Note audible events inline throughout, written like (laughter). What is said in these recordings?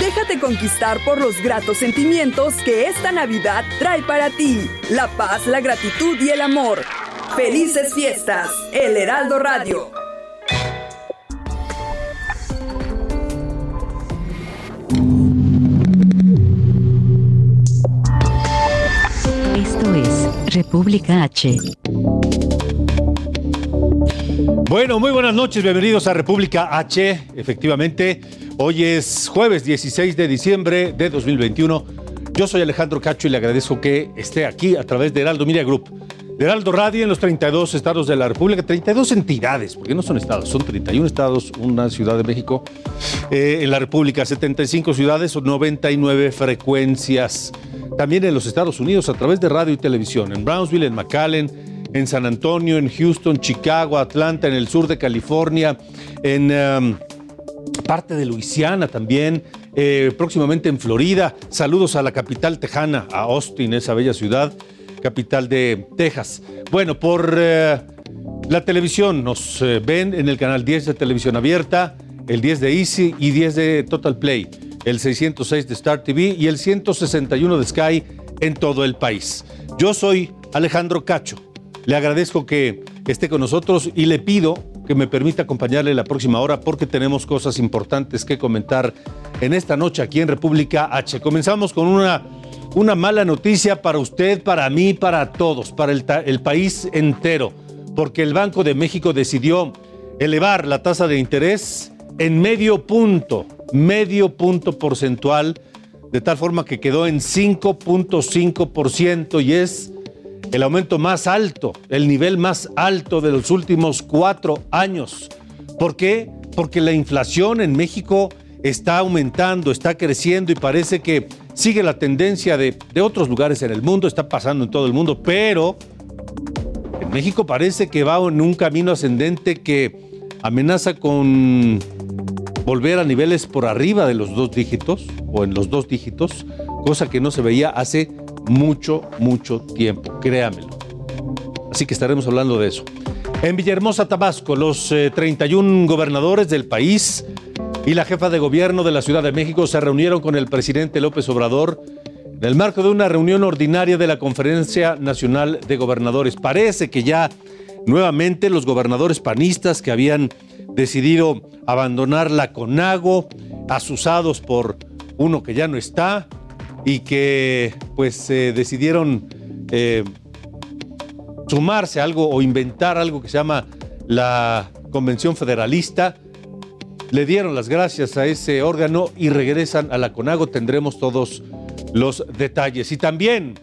Déjate conquistar por los gratos sentimientos que esta Navidad trae para ti. La paz, la gratitud y el amor. Felices fiestas. El Heraldo Radio. Esto es República H. Bueno, muy buenas noches, bienvenidos a República H. Efectivamente, hoy es jueves 16 de diciembre de 2021. Yo soy Alejandro Cacho y le agradezco que esté aquí a través de Heraldo Media Group, de Heraldo Radio en los 32 estados de la República, 32 entidades, porque no son estados, son 31 estados, una ciudad de México. Eh, en la República, 75 ciudades, 99 frecuencias. También en los Estados Unidos a través de radio y televisión, en Brownsville, en McAllen, en San Antonio, en Houston, Chicago, Atlanta, en el sur de California, en um, parte de Luisiana también, eh, próximamente en Florida. Saludos a la capital tejana, a Austin, esa bella ciudad, capital de Texas. Bueno, por eh, la televisión nos eh, ven en el canal 10 de televisión abierta, el 10 de Easy y 10 de Total Play, el 606 de Star TV y el 161 de Sky en todo el país. Yo soy Alejandro Cacho. Le agradezco que esté con nosotros y le pido que me permita acompañarle la próxima hora porque tenemos cosas importantes que comentar en esta noche aquí en República H. Comenzamos con una, una mala noticia para usted, para mí, para todos, para el, el país entero, porque el Banco de México decidió elevar la tasa de interés en medio punto, medio punto porcentual, de tal forma que quedó en 5.5% y es el aumento más alto, el nivel más alto de los últimos cuatro años. ¿Por qué? Porque la inflación en México está aumentando, está creciendo y parece que sigue la tendencia de, de, otros lugares en el mundo, está pasando en todo el mundo, pero en México parece que va en un camino ascendente que amenaza con volver a niveles por arriba de los dos dígitos o en los dos dígitos, cosa que no se veía hace mucho, mucho tiempo, créamelo. Así que estaremos hablando de eso. En Villahermosa, Tabasco, los eh, 31 gobernadores del país y la jefa de gobierno de la Ciudad de México se reunieron con el presidente López Obrador en el marco de una reunión ordinaria de la Conferencia Nacional de Gobernadores. Parece que ya nuevamente los gobernadores panistas que habían decidido abandonar la CONAGO, asusados por uno que ya no está, y que pues eh, decidieron sumarse a algo o inventar algo que se llama la Convención Federalista. Le dieron las gracias a ese órgano y regresan a la CONAGO. Tendremos todos los detalles. Y también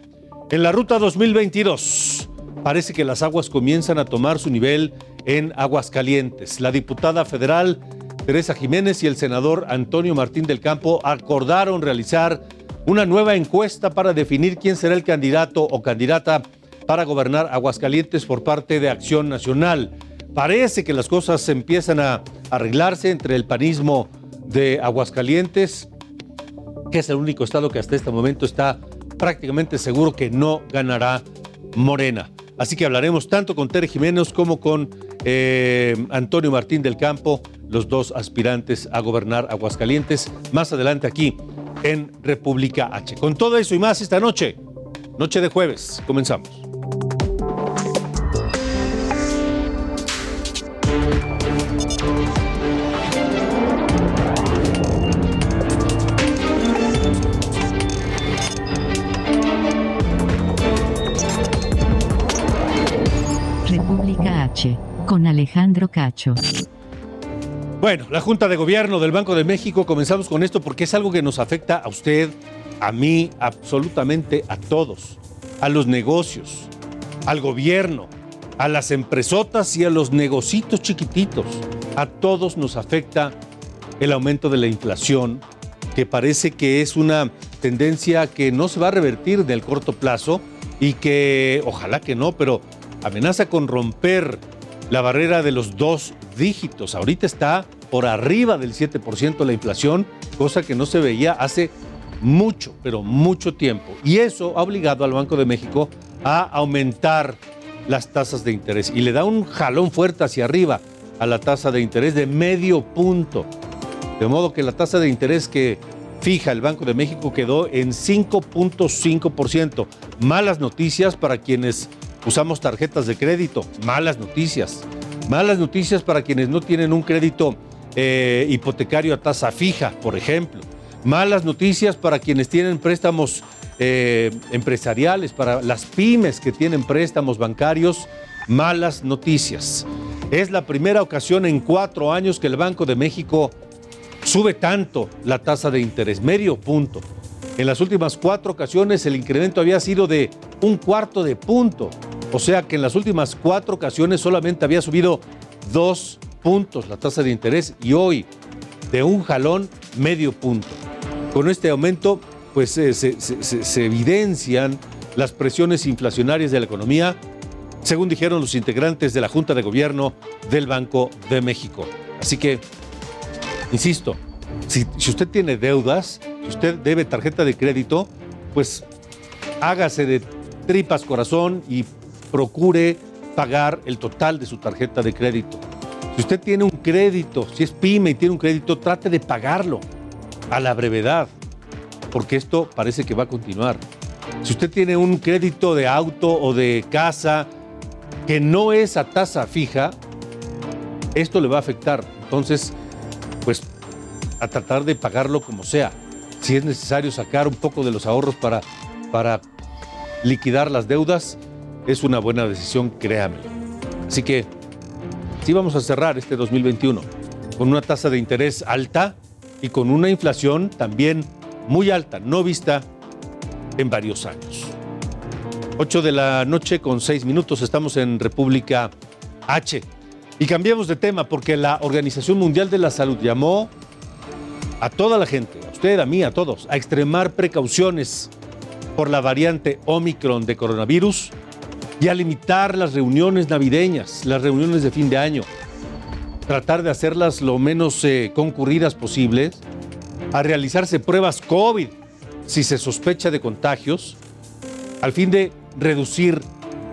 en la ruta 2022 parece que las aguas comienzan a tomar su nivel en Aguascalientes. La diputada federal Teresa Jiménez y el senador Antonio Martín del Campo acordaron realizar una nueva encuesta para definir quién será el candidato o candidata para gobernar Aguascalientes por parte de Acción Nacional. Parece que las cosas empiezan a arreglarse entre el panismo de Aguascalientes, que es el único estado que hasta este momento está prácticamente seguro que no ganará Morena. Así que hablaremos tanto con Tere Jiménez como con eh, Antonio Martín del Campo, los dos aspirantes a gobernar Aguascalientes, más adelante aquí en República H. Con todo eso y más esta noche, noche de jueves, comenzamos. República H, con Alejandro Cacho. Bueno, la Junta de Gobierno del Banco de México, comenzamos con esto porque es algo que nos afecta a usted, a mí, absolutamente a todos, a los negocios, al gobierno, a las empresotas y a los negocitos chiquititos. A todos nos afecta el aumento de la inflación, que parece que es una tendencia que no se va a revertir en el corto plazo y que ojalá que no, pero amenaza con romper la barrera de los dos dígitos. Ahorita está por arriba del 7% la inflación, cosa que no se veía hace mucho, pero mucho tiempo. Y eso ha obligado al Banco de México a aumentar las tasas de interés y le da un jalón fuerte hacia arriba a la tasa de interés de medio punto. De modo que la tasa de interés que fija el Banco de México quedó en 5.5%. Malas noticias para quienes usamos tarjetas de crédito, malas noticias. Malas noticias para quienes no tienen un crédito eh, hipotecario a tasa fija, por ejemplo. Malas noticias para quienes tienen préstamos eh, empresariales, para las pymes que tienen préstamos bancarios. Malas noticias. Es la primera ocasión en cuatro años que el Banco de México sube tanto la tasa de interés, medio punto. En las últimas cuatro ocasiones el incremento había sido de un cuarto de punto. O sea que en las últimas cuatro ocasiones solamente había subido dos puntos la tasa de interés y hoy de un jalón medio punto. Con este aumento pues se evidencian las presiones inflacionarias de la economía, según dijeron los integrantes de la Junta de Gobierno del Banco de México. Así que Insisto, si, usted tiene deudas, si usted debe tarjeta de crédito, pues hágase de tripas corazón y procure pagar el total de su tarjeta de crédito. Si usted tiene un crédito, si es pyme y tiene un crédito, trate de pagarlo a la brevedad, porque esto parece que va a continuar. Si usted tiene un crédito de auto o de casa que no es a tasa fija, esto le va a afectar. Entonces, pues a tratar de pagarlo como sea. Si es necesario sacar un poco de los ahorros para, para liquidar las deudas, es una buena decisión, créame. Así que sí vamos a cerrar este 2021 con una tasa de interés alta y con una inflación también muy alta, no vista en varios años. 8 de la noche con 6 minutos, estamos en República H. Y cambiamos de tema porque la Organización Mundial de la Salud llamó a toda la gente, usted, a mí, a todos, a extremar precauciones por la variante Omicron de coronavirus y a limitar las reuniones navideñas, las reuniones de fin de año, tratar de hacerlas lo menos eh, concurridas posibles, a realizarse pruebas COVID si se sospecha de contagios, al fin de reducir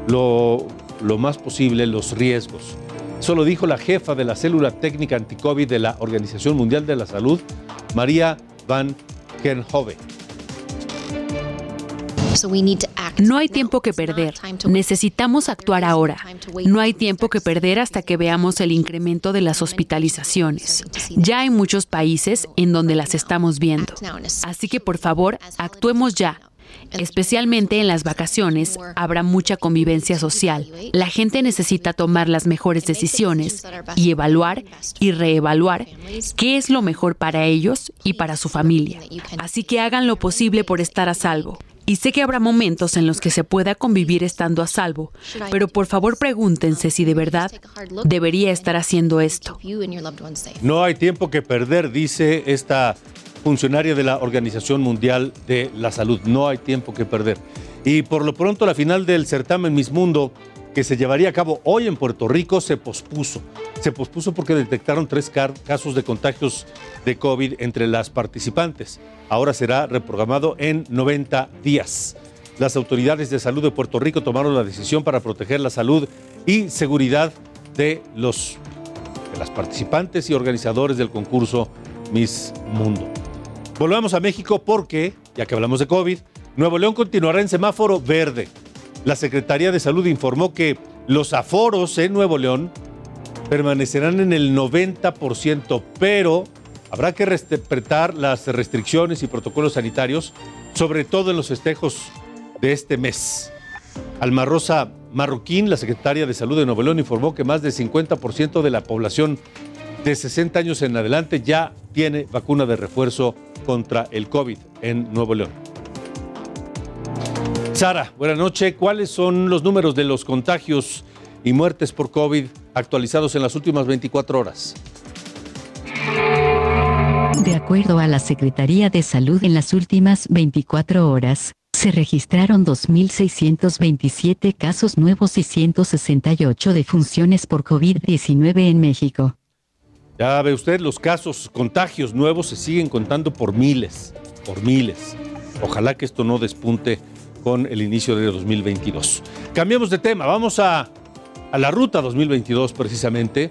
lo, lo más posible los riesgos. Eso lo dijo la jefa de la célula técnica anticovid de la Organización Mundial de la Salud, María Van. No hay tiempo que perder. Necesitamos actuar ahora. No hay tiempo que perder hasta que veamos el incremento de las hospitalizaciones. Ya hay muchos países en donde las estamos viendo. Así que por favor, actuemos ya. Especialmente en las vacaciones habrá mucha convivencia social. La gente necesita tomar las mejores decisiones y evaluar y reevaluar qué es lo mejor para ellos y para su familia. Así que hagan lo posible por estar a salvo. Y sé que habrá momentos en los que se pueda convivir estando a salvo, pero por favor pregúntense si de verdad debería estar haciendo esto. No hay tiempo que perder, dice esta funcionaria de la Organización Mundial de la Salud. No hay tiempo que perder. Y por lo pronto la final del certamen Miss Mundo que se llevaría a cabo hoy en Puerto Rico se pospuso. Se pospuso porque detectaron tres casos de contagios de COVID entre las participantes. Ahora será reprogramado en 90 días. Las autoridades de salud de Puerto Rico tomaron la decisión para proteger la salud y seguridad de, los, las participantes y organizadores del concurso Miss Mundo. Volvamos a México porque, ya que hablamos de COVID, Nuevo León continuará en semáforo verde. La Secretaría de Salud informó que los aforos en Nuevo León permanecerán en el 90%, pero habrá que respetar las restricciones y protocolos sanitarios, sobre todo en los festejos de este mes. Alma Rosa Marroquín, la secretaria de Salud de Nuevo León, informó que más del 50% de la población de 60 años en adelante ya tiene vacuna de refuerzo contra el COVID en Nuevo León. Sara, buenas noches. ¿Cuáles son los números de los contagios y muertes por COVID actualizados en las últimas 24 horas? De acuerdo a la Secretaría de Salud en las últimas 24 horas, se registraron 2.627 casos nuevos y 168 defunciones por COVID-19 en México. Ya ve usted, los casos, contagios nuevos se siguen contando por miles, por miles. Ojalá que esto no despunte con el inicio de 2022. Cambiemos de tema, vamos a, a la ruta 2022 precisamente,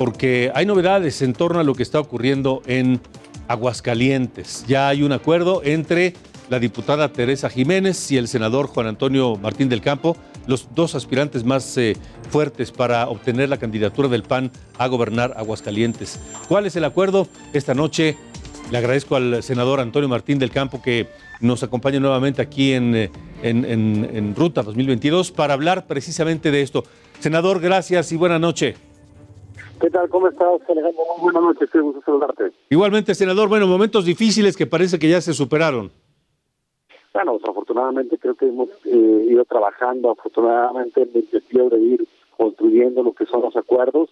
porque hay novedades en torno a lo que está ocurriendo en Aguascalientes. Ya hay un acuerdo entre la diputada Teresa Jiménez y el senador Juan Antonio Martín del Campo, los dos aspirantes más eh, fuertes para obtener la candidatura del PAN a gobernar Aguascalientes. ¿Cuál es el acuerdo? Esta noche le agradezco al senador Antonio Martín del Campo que nos acompañe nuevamente aquí en, eh, en, en Ruta 2022 para hablar precisamente de esto. Senador, gracias y buena noche. ¿Qué tal? ¿Cómo estás, Alejandro? Muy buenas noches, qué gusto saludarte. Igualmente, senador, bueno, momentos difíciles que parece que ya se superaron. Bueno, afortunadamente creo que hemos eh, ido trabajando, afortunadamente en el sentido de ir construyendo lo que son los acuerdos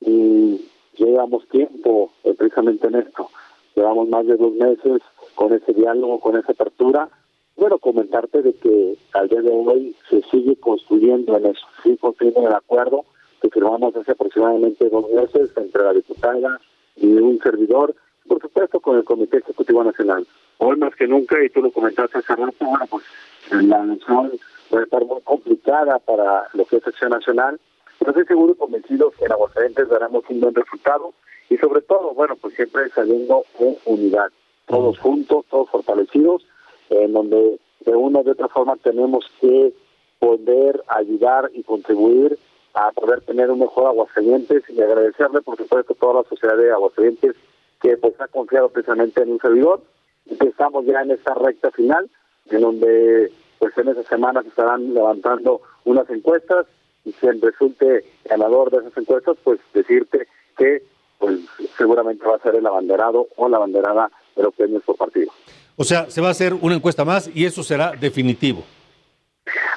y llevamos tiempo eh, precisamente en esto. Llevamos más de dos meses con ese diálogo, con esa apertura. Bueno, comentarte de que al día de hoy se sigue construyendo en eso, sigue construyendo el acuerdo que firmamos hace aproximadamente dos meses entre la diputada y un servidor, por supuesto con el Comité Ejecutivo Nacional. Hoy más que nunca, y tú lo comentaste hace rato, bueno, pues la elección va a estar muy complicada para lo que es Acción Nacional, pero estoy seguro y convencido que en Aguascalientes daremos un buen resultado y sobre todo, bueno, pues siempre saliendo en unidad, todos juntos, todos fortalecidos, en donde de una u otra forma tenemos que poder ayudar y contribuir a poder tener un mejor Aguascalientes y agradecerle, por supuesto, a toda la sociedad de Aguascalientes que pues ha confiado precisamente en un servidor y que estamos ya en esta recta final, en donde pues en esas semanas se estarán levantando unas encuestas y quien resulte ganador de esas encuestas, pues decirte que pues seguramente va a ser el abanderado o la abanderada de los premios por partido. O sea, se va a hacer una encuesta más y eso será definitivo.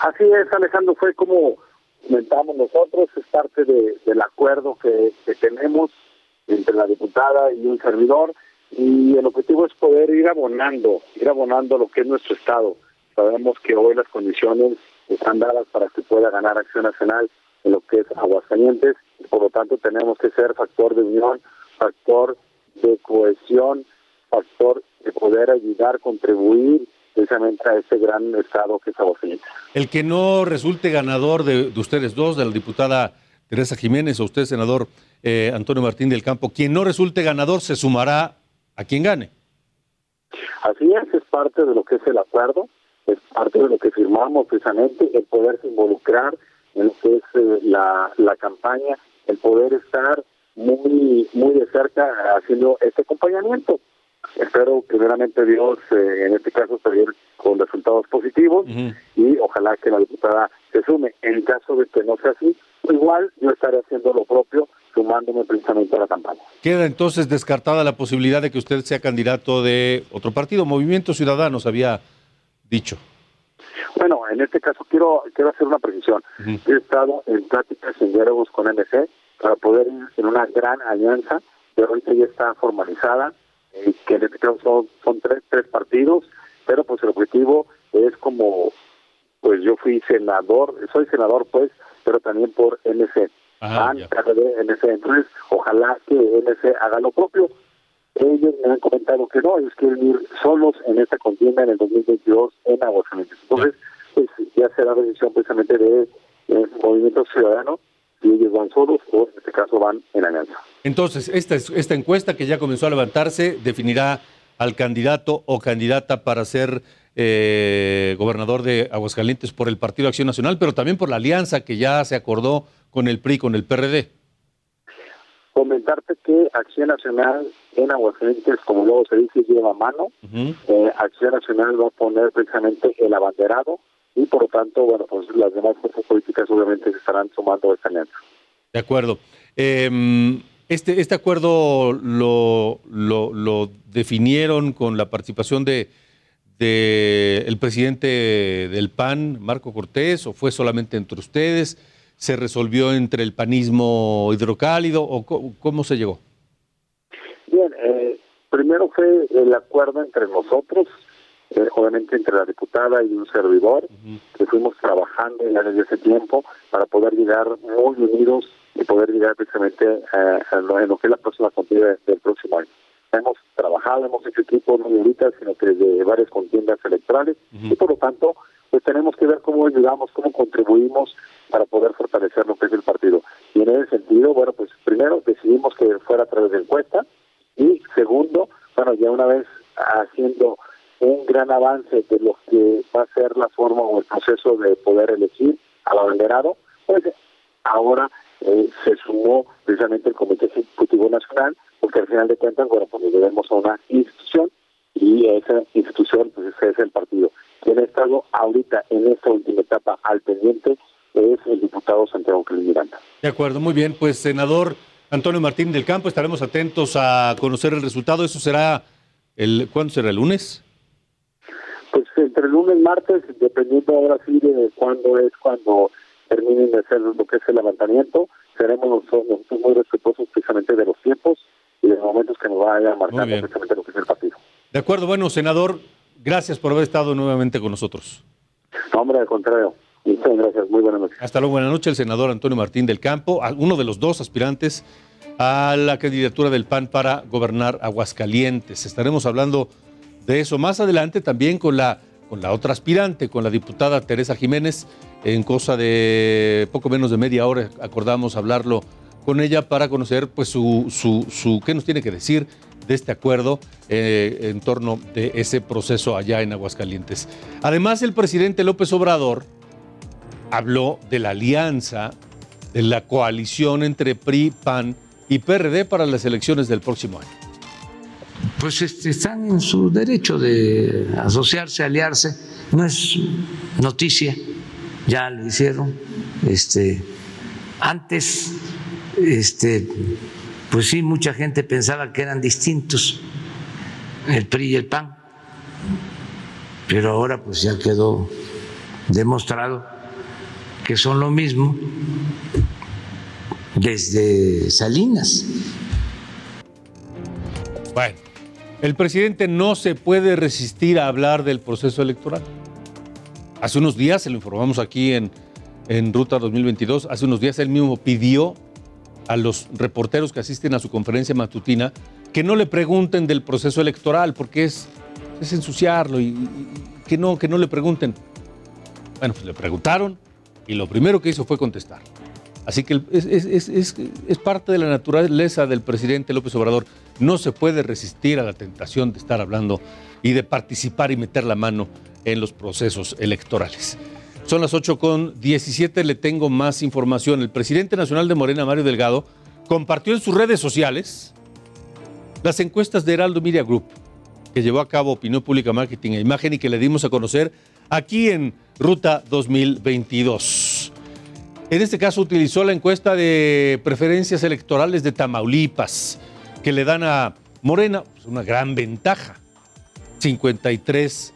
Así es, Alejandro, fue como comentamos nosotros, es parte de, del acuerdo que, que tenemos entre la diputada y un servidor y el objetivo es poder ir abonando, ir abonando lo que es nuestro Estado. Sabemos que hoy las condiciones están dadas para que pueda ganar Acción Nacional en lo que es Aguascalientes por lo tanto tenemos que ser factor de unión, factor de cohesión, factor de poder ayudar, contribuir precisamente a ese gran estado que es Aguascalientes. El que no resulte ganador de, de ustedes dos, de la diputada Teresa Jiménez o usted, senador eh, Antonio Martín del Campo, quien no resulte ganador se sumará a quien gane. Así es, es parte de lo que es el acuerdo, es parte de lo que firmamos precisamente, el poderse involucrar en lo que es eh, la, la campaña, el poder estar muy muy de cerca haciendo este acompañamiento. Espero primeramente Dios, eh, en este caso, salir con resultados positivos y ojalá que la diputada se sume. En caso de que no sea así, igual yo estaré haciendo lo propio, sumándome precisamente a la campaña. Queda entonces descartada la posibilidad de que usted sea candidato de otro partido, Movimiento Ciudadanos, había dicho. Bueno, en este caso quiero quiero hacer una precisión. He estado en pláticas en diálogos con MC para poder ir en una gran alianza, pero ahorita ya está formalizada, eh, que en este caso son, son tres, tres partidos, pero pues el objetivo es como, pues yo fui senador, soy senador pues, pero también por MC. Ajá, PAN, PRD, MC. Entonces, ojalá que MC haga lo propio. Ellos me han comentado que no, ellos quieren ir solos en esta contienda en el 2022 en Aguascalientes. Entonces, pues, ya será decisión precisamente de eh, Movimiento Ciudadano si ellos van solos o en este caso van en alianza. Entonces, esta, esta encuesta que ya comenzó a levantarse definirá al candidato o candidata para ser eh, gobernador de Aguascalientes por el Partido Acción Nacional, pero también por la alianza que ya se acordó con el PRI, con el PRD. Comentarte que Acción Nacional en Aguascalientes, como luego se dice, lleva mano. Eh, Acción Nacional va a poner precisamente el abanderado y por lo tanto, bueno, pues las demás fuerzas políticas obviamente se estarán sumando a esta alianza. De acuerdo. Eh, este, este acuerdo lo, lo, lo definieron con la participación de, de el presidente del PAN, Marco Cortés, o fue solamente entre ustedes? ¿Se resolvió entre el panismo hidrocálido o cómo, cómo se llegó? Bien, eh, primero fue el acuerdo entre nosotros, eh, obviamente entre la diputada y un servidor, que fuimos trabajando ya desde ese tiempo para poder llegar muy unidos y poder llegar precisamente eh, en lo que es la próxima contienda del próximo año. Hemos trabajado, hemos hecho equipo no de ahorita, sino que de varias contiendas electorales y por lo tanto pues tenemos que ver cómo ayudamos, cómo contribuimos para poder fortalecer lo que es el partido. Y en ese sentido, bueno, pues primero decidimos que fuera a través de encuesta y segundo, bueno, ya una vez haciendo un gran avance de lo que va a ser la forma o el proceso de poder elegir al abanderado, pues ahora eh, se sumó precisamente el Comité Ejecutivo Nacional, porque al final de cuentas, bueno, pues debemos a una institución y esa institución pues es el partido. Quien ha estado ahorita en esta última etapa al pendiente es el diputado Santiago Cris Miranda. De acuerdo, muy bien. Pues senador Antonio Martín del Campo, estaremos atentos a conocer el resultado. Eso será el ¿cuándo será el lunes? Pues entre el lunes y martes, dependiendo ahora sí de cuándo es cuando terminen de hacer lo que es el levantamiento, seremos nosotros, muy respetuosos precisamente de los tiempos y de momentos que nos vaya marcando precisamente lo que es el partido. De acuerdo, bueno, senador, gracias por haber estado nuevamente con nosotros. No, hombre, al contrario. Muchas gracias, muy buenas noches. Hasta luego, buenas noches, el senador Antonio Martín del Campo, uno de los dos aspirantes a la candidatura del PAN para gobernar Aguascalientes. Estaremos hablando de eso más adelante también con la, con la otra aspirante, con la diputada Teresa Jiménez. En cosa de poco menos de media hora acordamos hablarlo con ella para conocer pues su, su, su qué nos tiene que decir de este acuerdo eh, en torno de ese proceso allá en Aguascalientes. Además, el presidente López Obrador habló de la alianza, de la coalición entre PRI, PAN y PRD para las elecciones del próximo año. Pues este, están en su derecho de asociarse, aliarse. No es noticia, ya lo hicieron. Este, antes, este, pues sí, mucha gente pensaba que eran distintos el PRI y el PAN, pero ahora pues ya quedó demostrado que son lo mismo desde Salinas. Bueno, el presidente no se puede resistir a hablar del proceso electoral. Hace unos días, se lo informamos aquí en, en Ruta 2022, hace unos días él mismo pidió a los reporteros que asisten a su conferencia matutina que no le pregunten del proceso electoral, porque es, es ensuciarlo y, que, no, que no le pregunten. Bueno, pues le preguntaron y lo primero que hizo fue contestar. Así que es, es, es, es, parte de la naturaleza del presidente López Obrador. No se puede resistir a la tentación de estar hablando y de participar y meter la mano en los procesos electorales. Son las 8 con 17, le tengo más información. El presidente nacional de Morena, Mario Delgado, compartió en sus redes sociales las encuestas de Heraldo Media Group, que llevó a cabo Opinión Pública Marketing e Imagen y que le dimos a conocer aquí en Ruta 2022. En este caso utilizó la encuesta de preferencias electorales de Tamaulipas, que le dan a Morena pues, una gran ventaja, 53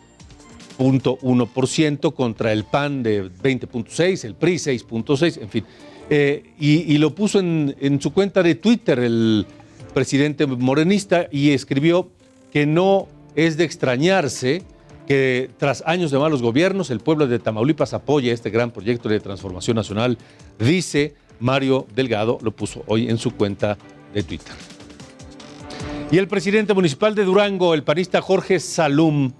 0.1% contra el PAN de 20.6, el PRI 6.6, en fin. Eh, y, lo puso en, en su cuenta de Twitter el presidente morenista y escribió que no es de extrañarse que tras años de malos gobiernos el pueblo de Tamaulipas apoye este gran proyecto de transformación nacional, dice Mario Delgado, lo puso hoy en su cuenta de Twitter. Y el presidente municipal de Durango, el panista Jorge Salum,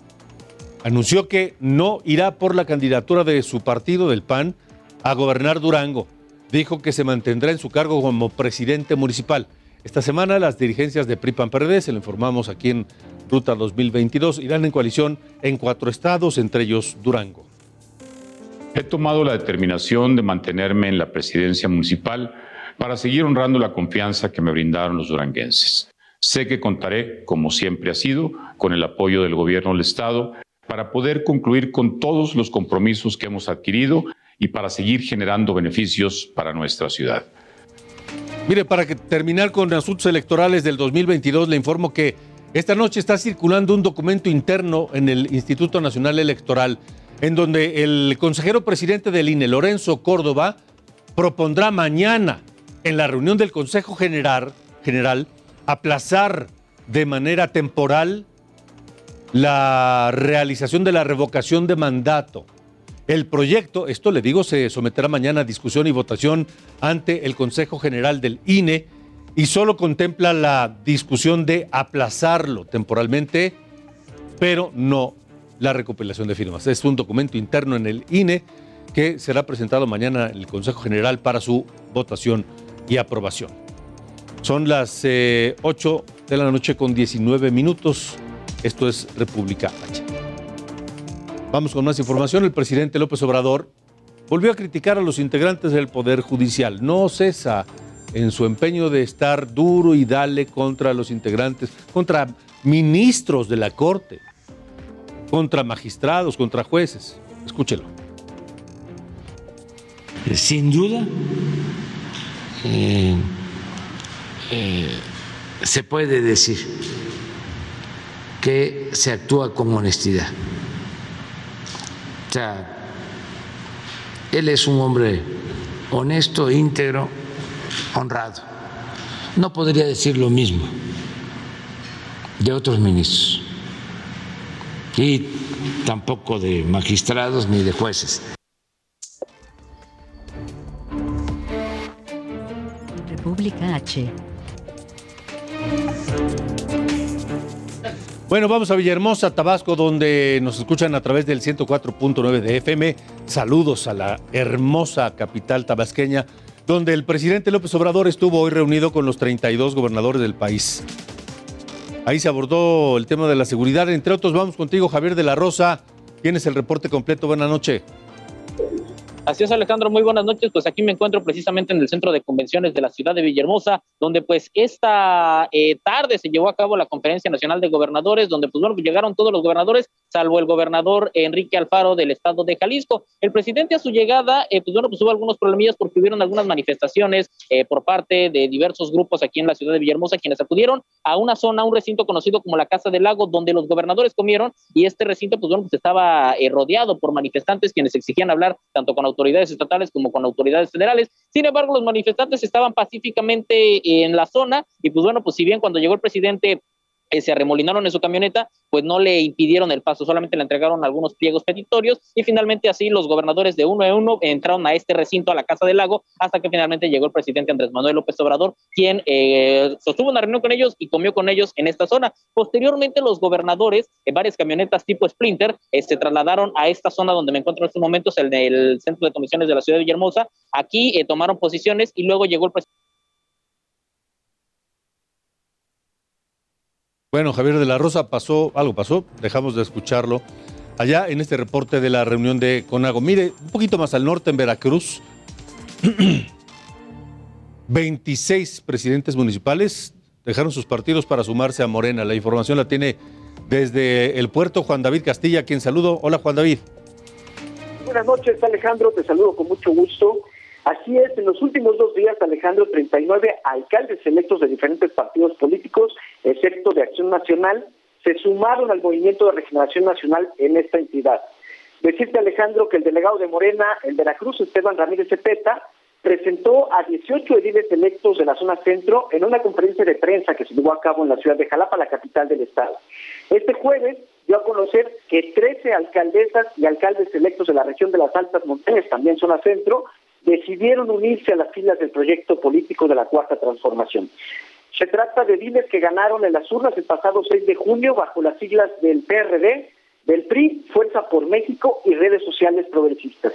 anunció que no irá por la candidatura de su partido, del PAN, a gobernar Durango. Dijo que se mantendrá en su cargo como presidente municipal. Esta semana las dirigencias de PRI-PAN-PRD, se lo informamos aquí en Ruta 2022, irán en coalición en cuatro estados, entre ellos Durango. He tomado la determinación de mantenerme en la presidencia municipal para seguir honrando la confianza que me brindaron los duranguenses. Sé que contaré, como siempre ha sido, con el apoyo del gobierno del Estado para poder concluir con todos los compromisos que hemos adquirido y para seguir generando beneficios para nuestra ciudad. Mire, para terminar con asuntos electorales del 2022, le informo que esta noche está circulando un documento interno en el Instituto Nacional Electoral, en donde el consejero presidente del INE, Lorenzo Córdoba, propondrá mañana en la reunión del Consejo General, General aplazar de manera temporal la realización de la revocación de mandato. El proyecto, esto le digo, se someterá mañana a discusión y votación ante el Consejo General del INE y solo contempla la discusión de aplazarlo temporalmente, pero no la recopilación de firmas. Es un documento interno en el INE que será presentado mañana en el Consejo General para su votación y aprobación. Son las 8 eh, de la noche con 19 minutos. Esto es República H. Vamos con más información. El presidente López Obrador volvió a criticar a los integrantes del Poder Judicial. No cesa en su empeño de estar duro y dale contra los integrantes, contra ministros de la Corte, contra magistrados, contra jueces. Escúchelo. Sin duda, eh, eh, se puede decir que se actúa con honestidad. O sea, él es un hombre honesto, íntegro, honrado. No podría decir lo mismo de otros ministros y tampoco de magistrados ni de jueces. República H. Bueno, vamos a Villahermosa, Tabasco, donde nos escuchan a través del 104.9 de FM. Saludos a la hermosa capital tabasqueña, donde el presidente López Obrador estuvo hoy reunido con los 32 gobernadores del país. Ahí se abordó el tema de la seguridad. Entre otros, vamos contigo, Javier de la Rosa. Tienes el reporte completo. Buenas noches. Así es, Alejandro, muy buenas noches. Pues aquí me encuentro precisamente en el centro de convenciones de la ciudad de Villahermosa, donde pues esta eh, tarde se llevó a cabo la Conferencia Nacional de Gobernadores, donde pues bueno, llegaron todos los gobernadores, salvo el gobernador Enrique Alfaro del estado de Jalisco. El presidente a su llegada, eh, pues bueno, pues hubo algunos problemillas porque hubieron algunas manifestaciones eh, por parte de diversos grupos aquí en la ciudad de Villahermosa, quienes acudieron a una zona, un recinto conocido como la Casa del Lago, donde los gobernadores comieron y este recinto, pues bueno, pues estaba rodeado por manifestantes quienes exigían hablar tanto con autoridades estatales como con autoridades federales. Sin embargo, los manifestantes estaban pacíficamente en la zona y pues bueno, pues si bien cuando llegó el presidente eh, se arremolinaron en su camioneta, pues no le impidieron el paso, solamente le entregaron algunos pliegos petitorios y finalmente así los gobernadores de uno en uno entraron a este recinto, a la Casa del Lago, hasta que finalmente llegó el presidente Andrés Manuel López Obrador, quien eh, sostuvo una reunión con ellos y comió con ellos en esta zona. Posteriormente los gobernadores, en varias camionetas tipo Sprinter, eh, se trasladaron a esta zona donde me encuentro en estos momentos, el del Centro de Comisiones de la Ciudad de Villahermosa. Aquí tomaron posiciones y luego llegó el presidente Bueno, Javier de la Rosa pasó, algo pasó, dejamos de escucharlo. Allá en este reporte de la reunión de Conago. Mire, un poquito más al norte, en Veracruz, (clears throat) 26 presidentes municipales dejaron sus partidos para sumarse a Morena. La información la tiene desde el puerto Juan David Castilla, quien saludo. Hola Juan David. Buenas noches Alejandro, te saludo con mucho gusto. Así es, en los últimos dos días, Alejandro, 39 alcaldes electos de diferentes partidos políticos, excepto de Acción Nacional, se sumaron al movimiento de regeneración nacional en esta entidad. Decirte, Alejandro, que el delegado de Morena en Veracruz, Esteban Ramírez Cepeta, presentó a 18 ediles electos de la zona centro en una conferencia de prensa que se llevó a cabo en la ciudad de Jalapa, la capital del estado. Este jueves dio a conocer que 13 alcaldesas y alcaldes electos de la región de las Altas Montañas, también zona centro, decidieron unirse a las filas del proyecto político de la Cuarta Transformación. Se trata de diles que ganaron en las urnas el pasado 6 de junio bajo las siglas del PRD, del PRI, Fuerza por México y redes sociales progresistas.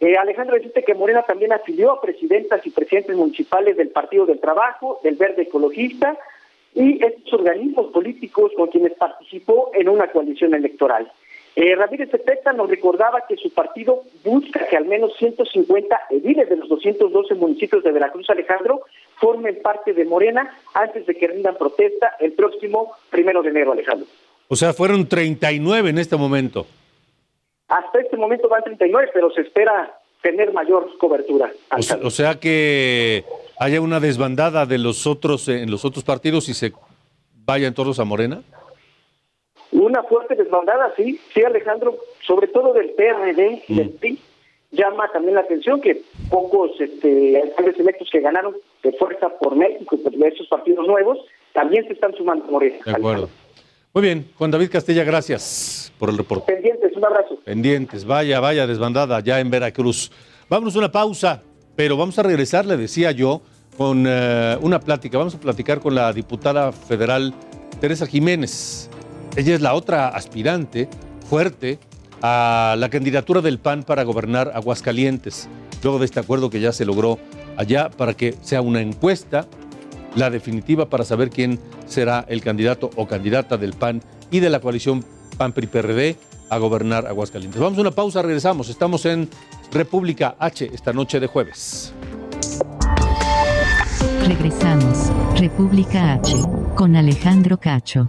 Eh, Alejandro dice que Morena también afilió a presidentas y presidentes municipales del Partido del Trabajo, del Verde Ecologista y estos organismos políticos con quienes participó en una coalición electoral. Eh, Ramírez Cepeta nos recordaba que su partido busca que al menos 150 ediles de los 212 municipios de Veracruz, Alejandro, formen parte de Morena antes de que rindan protesta el próximo primero de enero, Alejandro. O sea, fueron 39 en este momento. Hasta este momento van 39, pero se espera tener mayor cobertura. O sea, que haya una desbandada de los otros en los otros partidos y se vayan todos a Morena. Una fuerte desbandada, sí, sí, Alejandro, sobre todo del PRD y del mm. PRI. Llama también la atención que pocos este, alcaldes electos que ganaron de fuerza por México, por esos partidos nuevos, también se están sumando Morena. De acuerdo. Muy bien, Juan David Castella, gracias por el reporte. Pendientes, un abrazo. Pendientes, vaya, vaya desbandada ya en Veracruz. Vámonos a una pausa, pero vamos a regresar, le decía yo, con eh, una plática. Vamos a platicar con la diputada federal Teresa Jiménez. Ella es la otra aspirante fuerte a la candidatura del PAN para gobernar Aguascalientes, luego de este acuerdo que ya se logró allá para que sea una encuesta, la definitiva para saber quién será el candidato o candidata del PAN y de la coalición PAN-PRI-PRD a gobernar Aguascalientes. Vamos a una pausa, regresamos. Estamos en República H esta noche de jueves. Regresamos, República H, con Alejandro Cacho.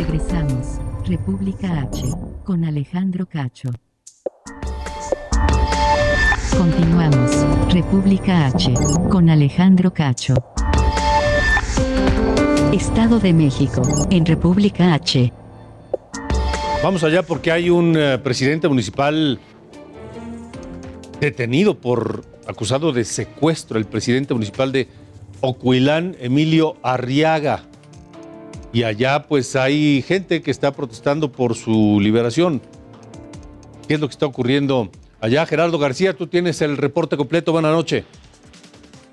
Regresamos, República H, con Alejandro Cacho. Continuamos, República H, con Alejandro Cacho. Estado de México, en República H. Vamos allá porque hay un eh, presidente municipal detenido por acusado de secuestro, el presidente municipal de Ocuilán, Emilio Arriaga. Y allá pues hay gente que está protestando por su liberación. ¿Qué es lo que está ocurriendo allá? Gerardo García, tú tienes el reporte completo. Buenas noches.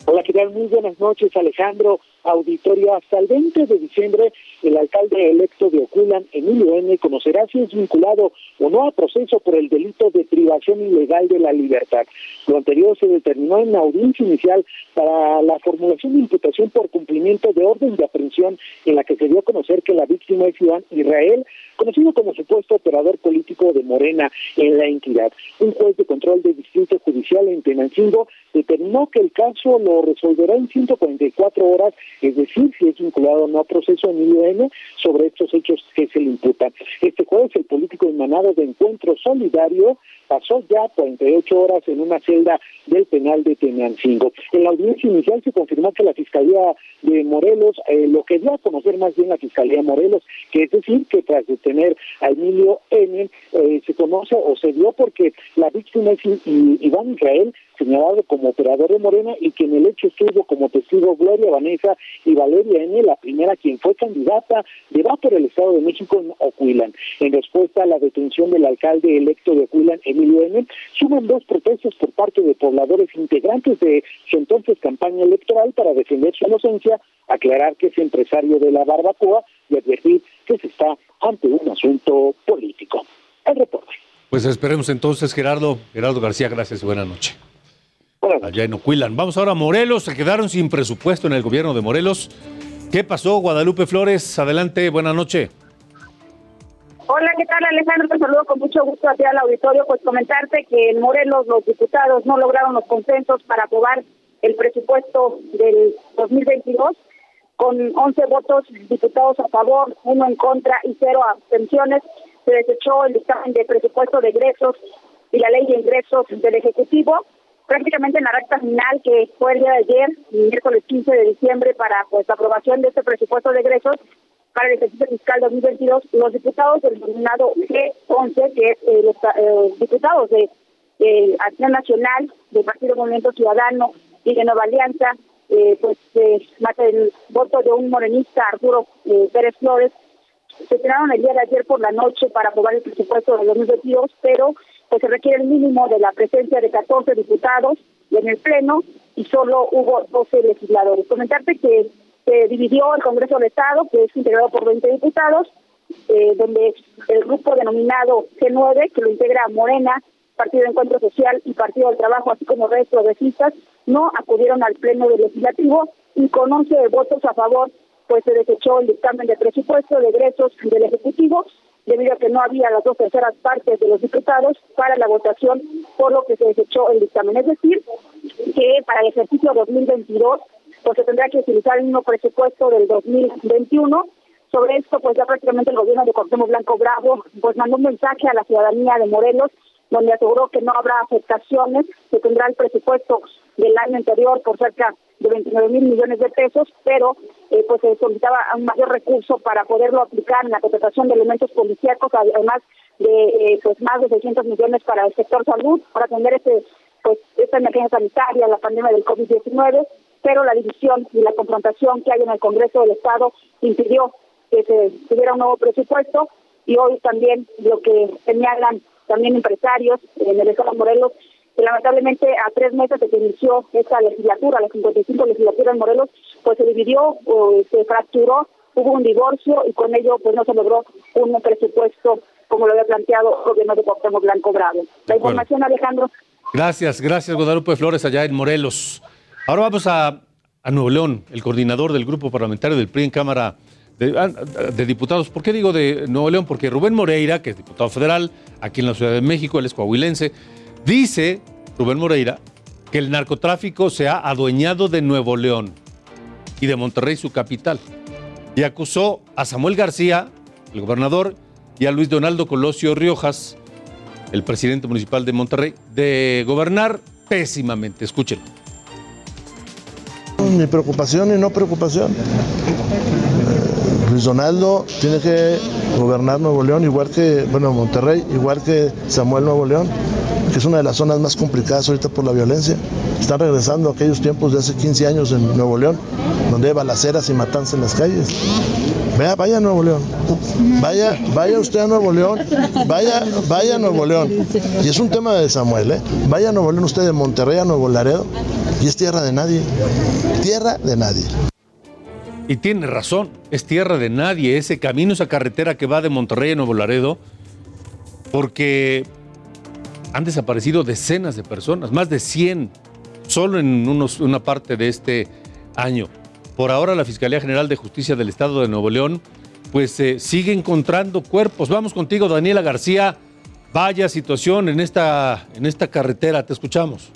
Hola, ¿qué tal? Muy buenas noches, Alejandro. Auditorio, hasta el 20 de diciembre, el alcalde electo de Oculan, Emilio N., conocerá si es vinculado o no a proceso por el delito de privación ilegal de la libertad. Lo anterior se determinó en la audiencia inicial para la formulación de imputación por cumplimiento de orden de aprehensión en la que se dio a conocer que la víctima es Iván Israel, conocido como supuesto operador político de Morena en la entidad. Un juez de control de distrito judicial en Tenancingo determinó que el caso lo resolverá en 144 horas, es decir, si es vinculado o no a proceso Emilio Sobre estos hechos que se le imputan. Este jueves el político emanado de Encuentro Solidario pasó ya 48 horas en una celda del penal de Tenancingo. En la audiencia inicial se confirmó que la Fiscalía de Morelos, eh, lo que dio a conocer más bien la Fiscalía de Morelos, que es decir, que tras detener a Emilio N, eh, se conoce o se dio porque la víctima es Iván Israel, señalado como operador de Morena y que en el hecho estuvo como testigo Gloria Vanessa y Valeria N, la primera quien fue candidata de va por el Estado de México en Ocuilan. En respuesta a la detención del alcalde electo de Ocuilan, Emilio N, suman dos protestas por parte de pobladores integrantes de su entonces campaña electoral para defender su inocencia, aclarar que es empresario de la barbacoa y advertir que se está ante un asunto político. El reporte. Pues esperemos entonces, Gerardo. Gerardo García, gracias y buenas noches. Allá en Ocuilan. Vamos ahora a Morelos. Se quedaron sin presupuesto en el gobierno de Morelos. ¿Qué pasó, Guadalupe Flores? Adelante, buenas noches. Hola, ¿qué tal Alejandro? Te saludo con mucho gusto aquí al auditorio. Pues comentarte que en Morelos los diputados no lograron los consensos para aprobar el presupuesto del 2022 con 11 votos diputados a favor, uno en contra y cero abstenciones. Se desechó el dictamen de presupuesto de egresos y la ley de ingresos del Ejecutivo prácticamente en la recta final que fue el día de ayer, miércoles 15 de diciembre, para pues aprobación de este presupuesto de egresos para el ejercicio fiscal 2022, los diputados del denominado G11, que es eh, los eh, diputados de Acción Nacional, del Partido Movimiento Ciudadano y de Nueva Alianza, eh, pues más el voto de un morenista, Arturo Pérez Flores, se tiraron el día de ayer por la noche para aprobar el presupuesto de 2022, pero pues se requiere el mínimo de la presencia de 14 diputados en el Pleno y solo hubo 12 legisladores. Comentarte que se dividió el Congreso del Estado, que es integrado por 20 diputados, eh, donde el grupo denominado G9, que lo integra Morena, Partido de Encuentro Social y Partido del Trabajo, así como redes progresistas, no acudieron al Pleno del Legislativo y con 11 votos a favor, pues se desechó el dictamen de presupuesto de egresos del Ejecutivo debido a que no había las dos terceras partes de los diputados para la votación, por lo que se desechó el dictamen. Es decir, que para el ejercicio 2022 pues se tendrá que utilizar el mismo presupuesto del 2021. Sobre esto, pues ya prácticamente el gobierno de Cuauhtémoc Blanco Bravo pues mandó un mensaje a la ciudadanía de Morelos donde aseguró que no habrá afectaciones, se tendrá el presupuesto del año anterior por cerca de 29 mil millones de pesos, pero eh, pues se solicitaba un mayor recurso para poderlo aplicar en la contratación de elementos policíacos, además de eh, pues más de 600 millones para el sector salud, para atender este pues esta emergencia sanitaria, la pandemia del COVID-19, pero la división y la confrontación que hay en el Congreso del Estado impidió que se tuviera un nuevo presupuesto y hoy también lo que señalan también empresarios en el Estado de Morelos que lamentablemente a tres meses de que inició esta legislatura, la 55 legislatura en Morelos, pues se dividió, se fracturó, hubo un divorcio y con ello pues no se logró un presupuesto como lo había planteado el gobierno de Cuauhtémoc Blanco Bravo. La información, Alejandro. Gracias, gracias Guadalupe Flores allá en Morelos. Ahora vamos a, a Nuevo León, el coordinador del grupo parlamentario del PRI en Cámara Ah, de, diputados. ¿Por qué digo de Nuevo León? Porque Rubén Moreira, que es diputado federal aquí en la Ciudad de México, él es coahuilense, dice, Rubén Moreira, que el narcotráfico se ha adueñado de Nuevo León y de Monterrey, su capital. Y acusó a Samuel García, el gobernador, y a Luis Donaldo Colosio Riojas, el presidente municipal de Monterrey, de gobernar pésimamente. Escúchenlo. Mi preocupación y no preocupación. Luis Donaldo tiene que gobernar Nuevo León, igual que, bueno, Monterrey, igual que Samuel Nuevo León, que es una de las zonas más complicadas ahorita por la violencia. Están regresando a aquellos tiempos de hace 15 años en Nuevo León, donde hay balaceras y matanzas en las calles. Vea, vaya a Nuevo León. Vaya, vaya usted a Nuevo León. Vaya, vaya a Nuevo León. Y es un tema de Samuel, ¿eh? Vaya a Nuevo León usted de Monterrey a Nuevo Laredo. Y es tierra de nadie. Tierra de nadie. Y tiene razón, es tierra de nadie ese camino, esa carretera que va de Monterrey a Nuevo Laredo, porque han desaparecido decenas de personas, más de 100, solo en una parte de este año. Por ahora la Fiscalía General de Justicia del Estado de Nuevo León pues eh, sigue encontrando cuerpos. Vamos contigo, Daniela García. Vaya situación en esta, en esta carretera, te escuchamos.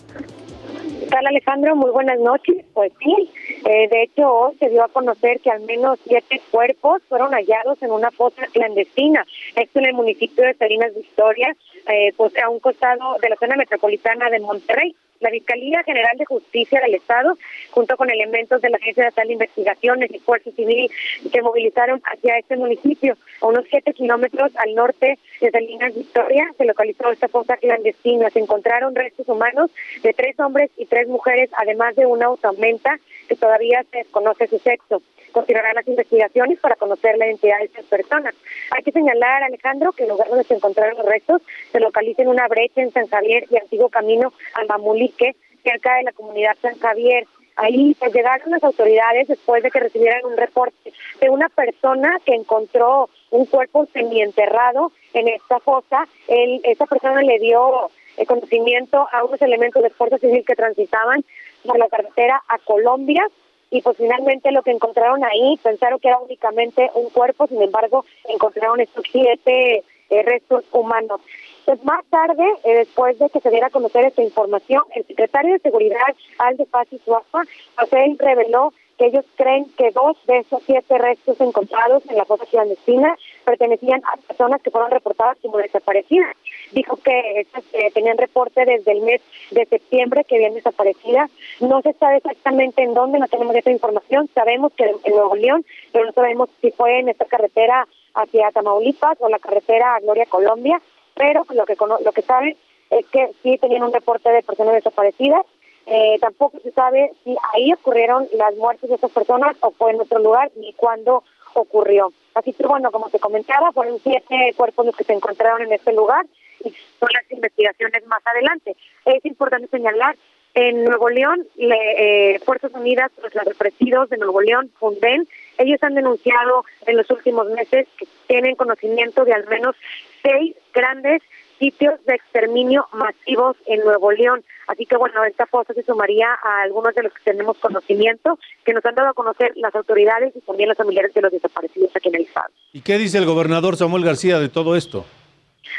¿Qué tal Alejandro? Muy buenas noches. Pues sí, eh, de hecho, hoy se dio a conocer que al menos siete cuerpos fueron hallados en una fosa clandestina, esto en el municipio de Salinas Victoria, eh, pues a un costado de la zona metropolitana de Monterrey. La Fiscalía General de Justicia del Estado, junto con elementos de la Agencia Nacional de Investigaciones y Fuerza Civil, se movilizaron hacia este municipio, a unos siete kilómetros al norte de Salinas Victoria, se localizó esta fosa clandestina. Se encontraron restos humanos de tres hombres y tres mujeres, además de una automenta que todavía se desconoce su sexo. Continuarán las investigaciones para conocer la identidad de estas personas. Hay que señalar, Alejandro, que el lugar donde se encontraron los restos se localiza en una brecha en San Javier y antiguo camino al Mamulique, cerca de la comunidad San Javier. Ahí pues, llegaron las autoridades después de que recibieran un reporte de una persona que encontró un cuerpo semienterrado en esta fosa. Él, esa persona le dio el conocimiento a unos elementos de fuerza civil que transitaban por la carretera a Colombia y pues finalmente lo que encontraron ahí pensaron que era únicamente un cuerpo, sin embargo encontraron estos siete eh, restos humanos. Pues más tarde, eh, después de que se diera a conocer esta información, el secretario de Seguridad, Alde Paz Suaza, pues él reveló ellos creen que dos de esos siete restos encontrados en la fosa clandestina pertenecían a personas que fueron reportadas como desaparecidas. Dijo que eh, tenían reporte desde el mes de septiembre que habían desaparecidas. No se sabe exactamente en dónde, no tenemos esa información. Sabemos que en Nuevo León, pero no sabemos si fue en esta carretera hacia Tamaulipas o la carretera a Gloria Colombia, pero lo que, lo que saben es que sí tenían un reporte de personas desaparecidas eh, tampoco se sabe si ahí ocurrieron las muertes de esas personas o fue en otro lugar ni cuándo ocurrió. Así que bueno, como te comentaba, fueron siete cuerpos los que se encontraron en este lugar y son las investigaciones más adelante. Es importante señalar, en Nuevo León, le, eh, Fuerzas Unidas, los represidos de Nuevo León, FUNDEN, ellos han denunciado en los últimos meses que tienen conocimiento de al menos seis grandes sitios de exterminio masivos en Nuevo León. Así que bueno, esta fosa se sumaría a algunos de los que tenemos conocimiento, que nos han dado a conocer las autoridades y también los familiares de los desaparecidos aquí en el Estado. ¿Y qué dice el gobernador Samuel García de todo esto?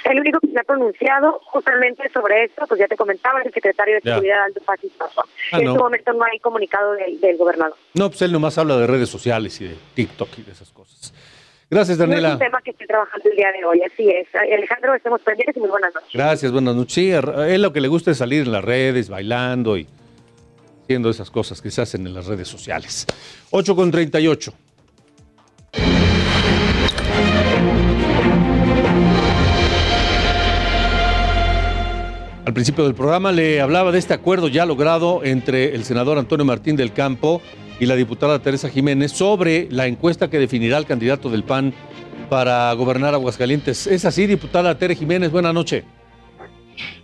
El único que se ha pronunciado justamente sobre esto, pues ya te comentaba, el secretario de Seguridad, Aldo Paz ah, en este momento no hay comunicado del, del gobernador. No, pues él nomás habla de redes sociales y de TikTok y de esas cosas. Gracias, Daniela. es un tema que estoy trabajando el día de hoy, así es. Alejandro, estemos pendientes y muy buenas noches. Gracias, buenas noches. Sí, él lo que le gusta es salir en las redes, bailando y haciendo esas cosas que se hacen en las redes sociales. 8 con 38. Al principio del programa le hablaba de este acuerdo ya logrado entre el senador Antonio Martín del Campo y la diputada Teresa Jiménez sobre la encuesta que definirá el candidato del PAN para gobernar Aguascalientes. ¿Es así, diputada Teresa Jiménez? Buenas noches.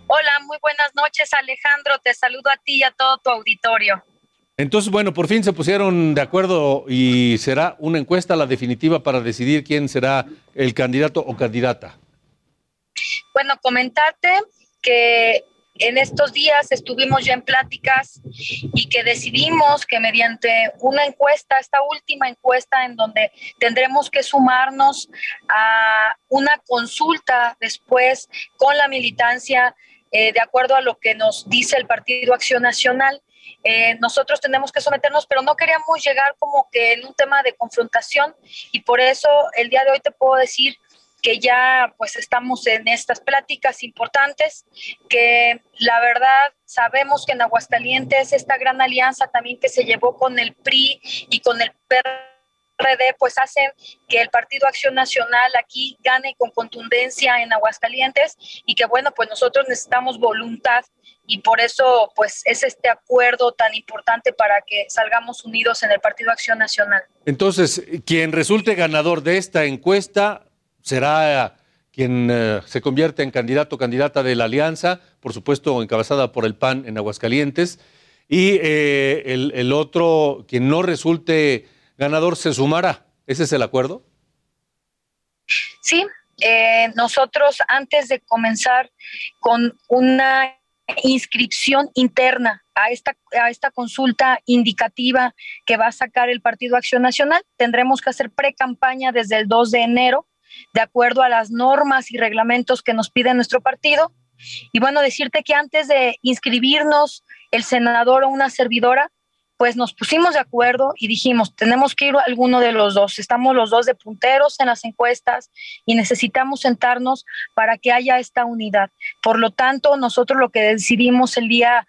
Hola, muy buenas noches, Alejandro. Te saludo a ti y a todo tu auditorio. Entonces, bueno, por fin se pusieron de acuerdo y será una encuesta la definitiva para decidir quién será el candidato o candidata. Bueno, comentarte que en estos días estuvimos ya en pláticas y que decidimos que mediante una encuesta, esta última encuesta en donde tendremos que sumarnos a una consulta después con la militancia eh, de acuerdo a lo que nos dice el Partido Acción Nacional. Eh, nosotros tenemos que someternos, pero no queríamos llegar como que en un tema de confrontación y por eso el día de hoy te puedo decir que ya pues estamos en estas pláticas importantes, que la verdad sabemos que en Aguascalientes esta gran alianza también que se llevó con el PRI y con el PRD pues hacen que el Partido Acción Nacional aquí gane con contundencia en Aguascalientes y que bueno pues nosotros necesitamos voluntad y por eso pues es este acuerdo tan importante para que salgamos unidos en el Partido Acción Nacional. Entonces, quien resulte ganador de esta encuesta será quien eh, se convierte en candidato o candidata de la alianza, por supuesto encabezada por el PAN en Aguascalientes, y eh, el, otro, quien no resulte ganador, se sumará. ¿Ese es el acuerdo? Sí, eh, nosotros antes de comenzar con una inscripción interna a esta, a esta consulta indicativa que va a sacar el Partido Acción Nacional, tendremos que hacer pre-campaña desde el 2 de enero de acuerdo a las normas y reglamentos que nos pide nuestro partido. Y bueno, decirte que antes de inscribirnos el senador o una servidora, pues nos pusimos de acuerdo y dijimos, tenemos que ir a alguno de los dos. Estamos los dos de punteros en las encuestas y necesitamos sentarnos para que haya esta unidad. Por lo tanto, nosotros lo que decidimos el día...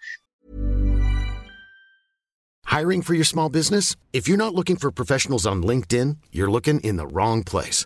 Hiring for your small business? If you're not looking for professionals on LinkedIn, you're looking in the wrong place.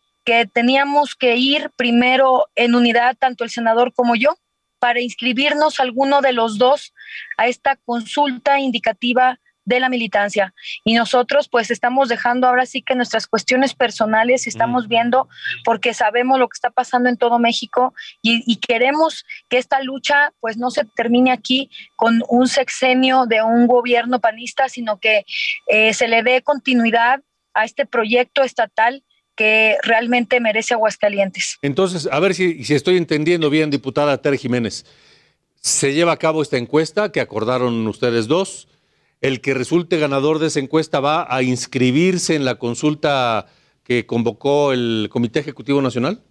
que teníamos que ir primero en unidad, tanto el senador como yo, para inscribirnos alguno de los dos a esta consulta indicativa de la militancia. Y nosotros pues estamos dejando ahora sí que nuestras cuestiones personales estamos viendo porque sabemos lo que está pasando en todo México y, queremos que esta lucha pues no se termine aquí con un sexenio de un gobierno panista, sino que eh, se le dé continuidad a este proyecto estatal que realmente merece Aguascalientes. Entonces, a ver si, si estoy entendiendo bien, diputada Tere Jiménez. Se lleva a cabo esta encuesta que acordaron ustedes dos. El que resulte ganador de esa encuesta va a inscribirse en la consulta que convocó el Comité Ejecutivo Nacional.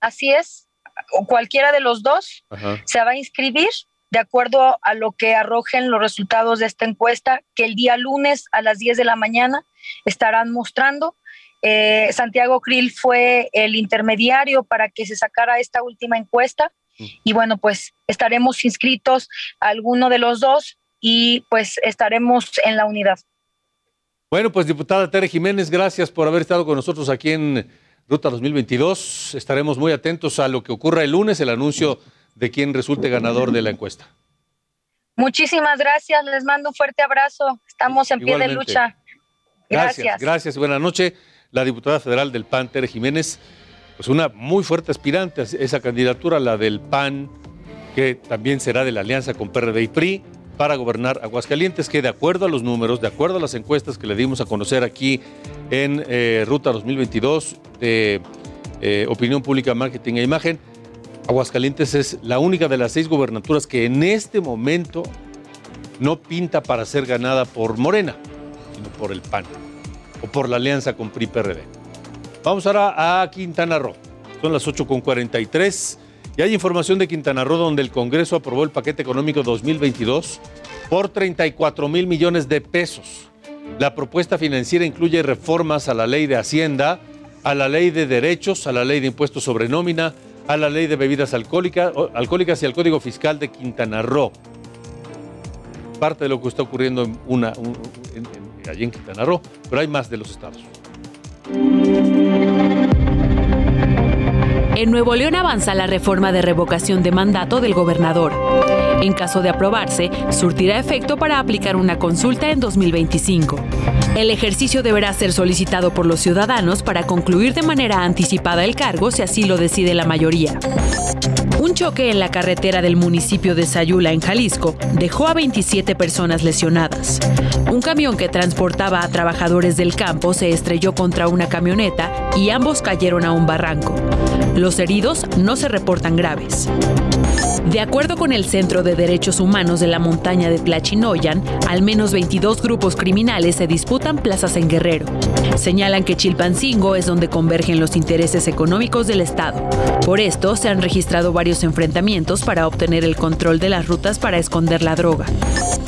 Así es. O cualquiera de los dos se va a inscribir de acuerdo a lo que arrojen los resultados de esta encuesta, que el día lunes a las 10 de la mañana estarán mostrando eh, Santiago Krill fue el intermediario para que se sacara esta última encuesta y bueno, pues estaremos inscritos a alguno de los dos y pues estaremos en la unidad. Bueno, pues diputada Tere Jiménez, gracias por haber estado con nosotros aquí en Ruta 2022. Estaremos muy atentos a lo que ocurra el lunes, el anuncio de quién resulte ganador de la encuesta. Muchísimas gracias, les mando un fuerte abrazo. Estamos en pie de lucha. Gracias. Gracias, gracias. buenas noches la diputada federal del PAN, Tere Jiménez. pues una muy fuerte aspirante a esa candidatura, la del PAN, que también será de la alianza con PRD y PRI para gobernar Aguascalientes, que de acuerdo a los números, de acuerdo a las encuestas que le dimos a conocer aquí en eh, Ruta 2022 de eh, Opinión Pública, Marketing e Imagen, Aguascalientes es la única de las seis gobernaturas que en este momento no pinta para ser ganada por Morena, sino por el PAN o por la alianza con PRI-PRD. Vamos ahora a Quintana Roo. Son las 8.43 y hay información de Quintana Roo donde el Congreso aprobó el paquete económico 2022 por 34 mil millones de pesos. La propuesta financiera incluye reformas a la ley de Hacienda, a la ley de derechos, a la ley de impuestos sobre nómina, a la ley de bebidas alcohólicas, y al Código Fiscal de Quintana Roo. Parte de lo que está ocurriendo en una, allí en Quintana Roo, pero hay más de los estados. En Nuevo León avanza la reforma de revocación de mandato del gobernador. En caso de aprobarse, surtirá efecto para aplicar una consulta en 2025. El ejercicio deberá ser solicitado por los ciudadanos para concluir de manera anticipada el cargo si así lo decide la mayoría. Un choque en la carretera del municipio de Sayula, en Jalisco, dejó a 27 personas lesionadas. Un camión que transportaba a trabajadores del campo se estrelló contra una camioneta y ambos cayeron a un barranco. Los heridos no se reportan graves. De acuerdo con el Centro de Derechos Humanos de la montaña de Tlachinoyan, al menos 22 grupos criminales se disputan plazas en Guerrero. Señalan que Chilpancingo es donde convergen los intereses económicos del Estado. Por esto, se han registrado varios enfrentamientos para obtener el control de las rutas para esconder la droga.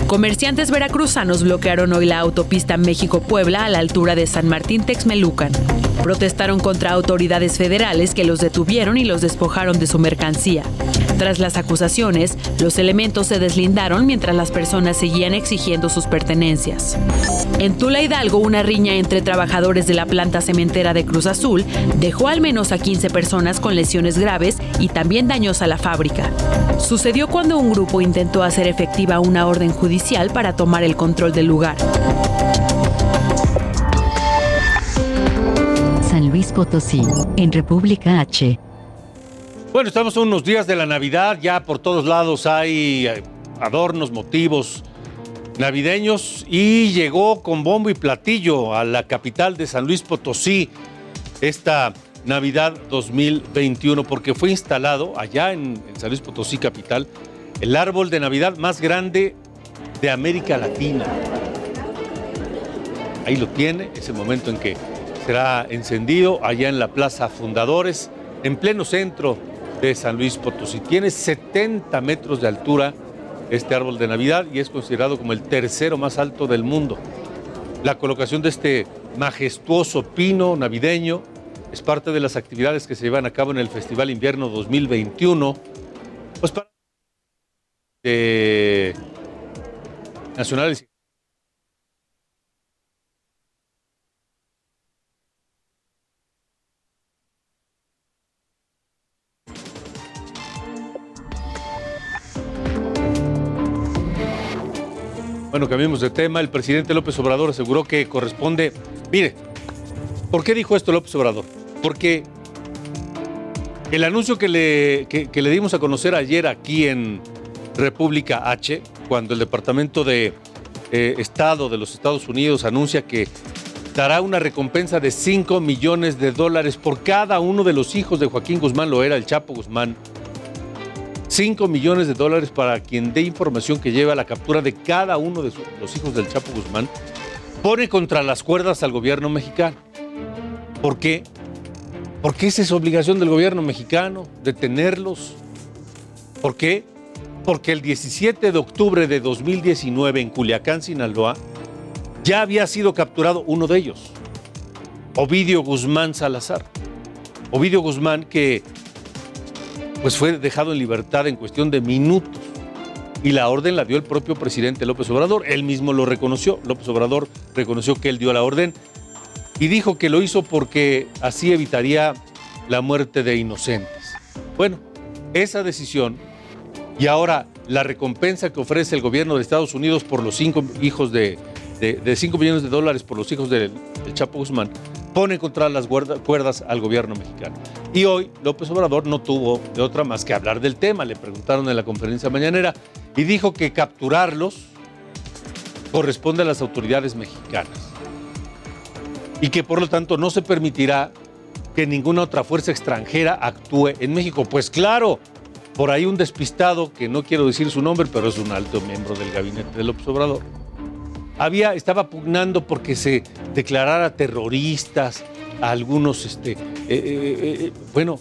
Comerciantes veracruzanos bloquearon hoy la autopista México-Puebla a la altura de San Martín Texmelucan. Protestaron contra autoridades federales que los detuvieron y los despojaron de su mercancía. Tras las acusaciones, los elementos se deslindaron mientras las personas seguían exigiendo sus pertenencias. En Tula Hidalgo, una riña entre trabajadores de la planta cementera de Cruz Azul dejó al menos a 15 personas con lesiones graves y también daños a la fábrica. Sucedió cuando un grupo intentó hacer efectiva una orden judicial para tomar el control del lugar. San Luis Potosí, en República H. Bueno, estamos a unos días de la Navidad, ya por todos lados hay eh, adornos, motivos navideños y llegó con bombo y platillo a la capital de San Luis Potosí esta Navidad 2021 porque fue instalado allá en, San Luis Potosí capital el árbol de Navidad más grande de América Latina. Ahí lo tiene, es el momento en que será encendido allá en la Plaza Fundadores, en pleno centro de San Luis Potosí. Tiene 70 metros de altura este árbol de Navidad y es considerado como el tercero más alto del mundo. La colocación de este majestuoso pino navideño es parte de las actividades que se llevan a cabo en el Festival Invierno 2021. Pues para de nacionales Bueno, cambiemos de tema. El presidente López Obrador aseguró que corresponde. Mire, ¿por qué dijo esto López Obrador? Porque el anuncio que le, le dimos a conocer ayer aquí en República H, cuando el Departamento de eh, Estado de los Estados Unidos anuncia que dará una recompensa de 5 millones de dólares por cada uno de los hijos de Joaquín Guzmán, lo era el Chapo Guzmán, 5 millones de dólares para quien dé información que lleve a la captura de cada uno de los hijos del Chapo Guzmán, pone contra las cuerdas al gobierno mexicano. ¿Por qué? Porque esa es obligación del gobierno mexicano, detenerlos. ¿Por qué? Porque el 17 de octubre de 2019 en Culiacán, Sinaloa, ya había sido capturado uno de ellos, Ovidio Guzmán Salazar. Ovidio Guzmán que pues fue dejado en libertad en cuestión de minutos. Y la orden la dio el propio presidente López Obrador. Él mismo lo reconoció. López Obrador reconoció que él dio la orden y dijo que lo hizo porque así evitaría la muerte de inocentes. Bueno, esa decisión y ahora la recompensa que ofrece el gobierno de Estados Unidos por los cinco hijos de de, 5 millones de dólares por los hijos del, Chapo Guzmán, pone contra las cuerdas al gobierno mexicano. Y hoy López Obrador no tuvo de otra más que hablar del tema. Le preguntaron en la conferencia mañanera y dijo que capturarlos corresponde a las autoridades mexicanas y que por lo tanto no se permitirá que ninguna otra fuerza extranjera actúe en México. Pues claro, por ahí un despistado, que no quiero decir su nombre, pero es un alto miembro del gabinete de López Obrador, había, estaba pugnando porque se declarara terroristas a algunos, este, eh, eh, eh, bueno,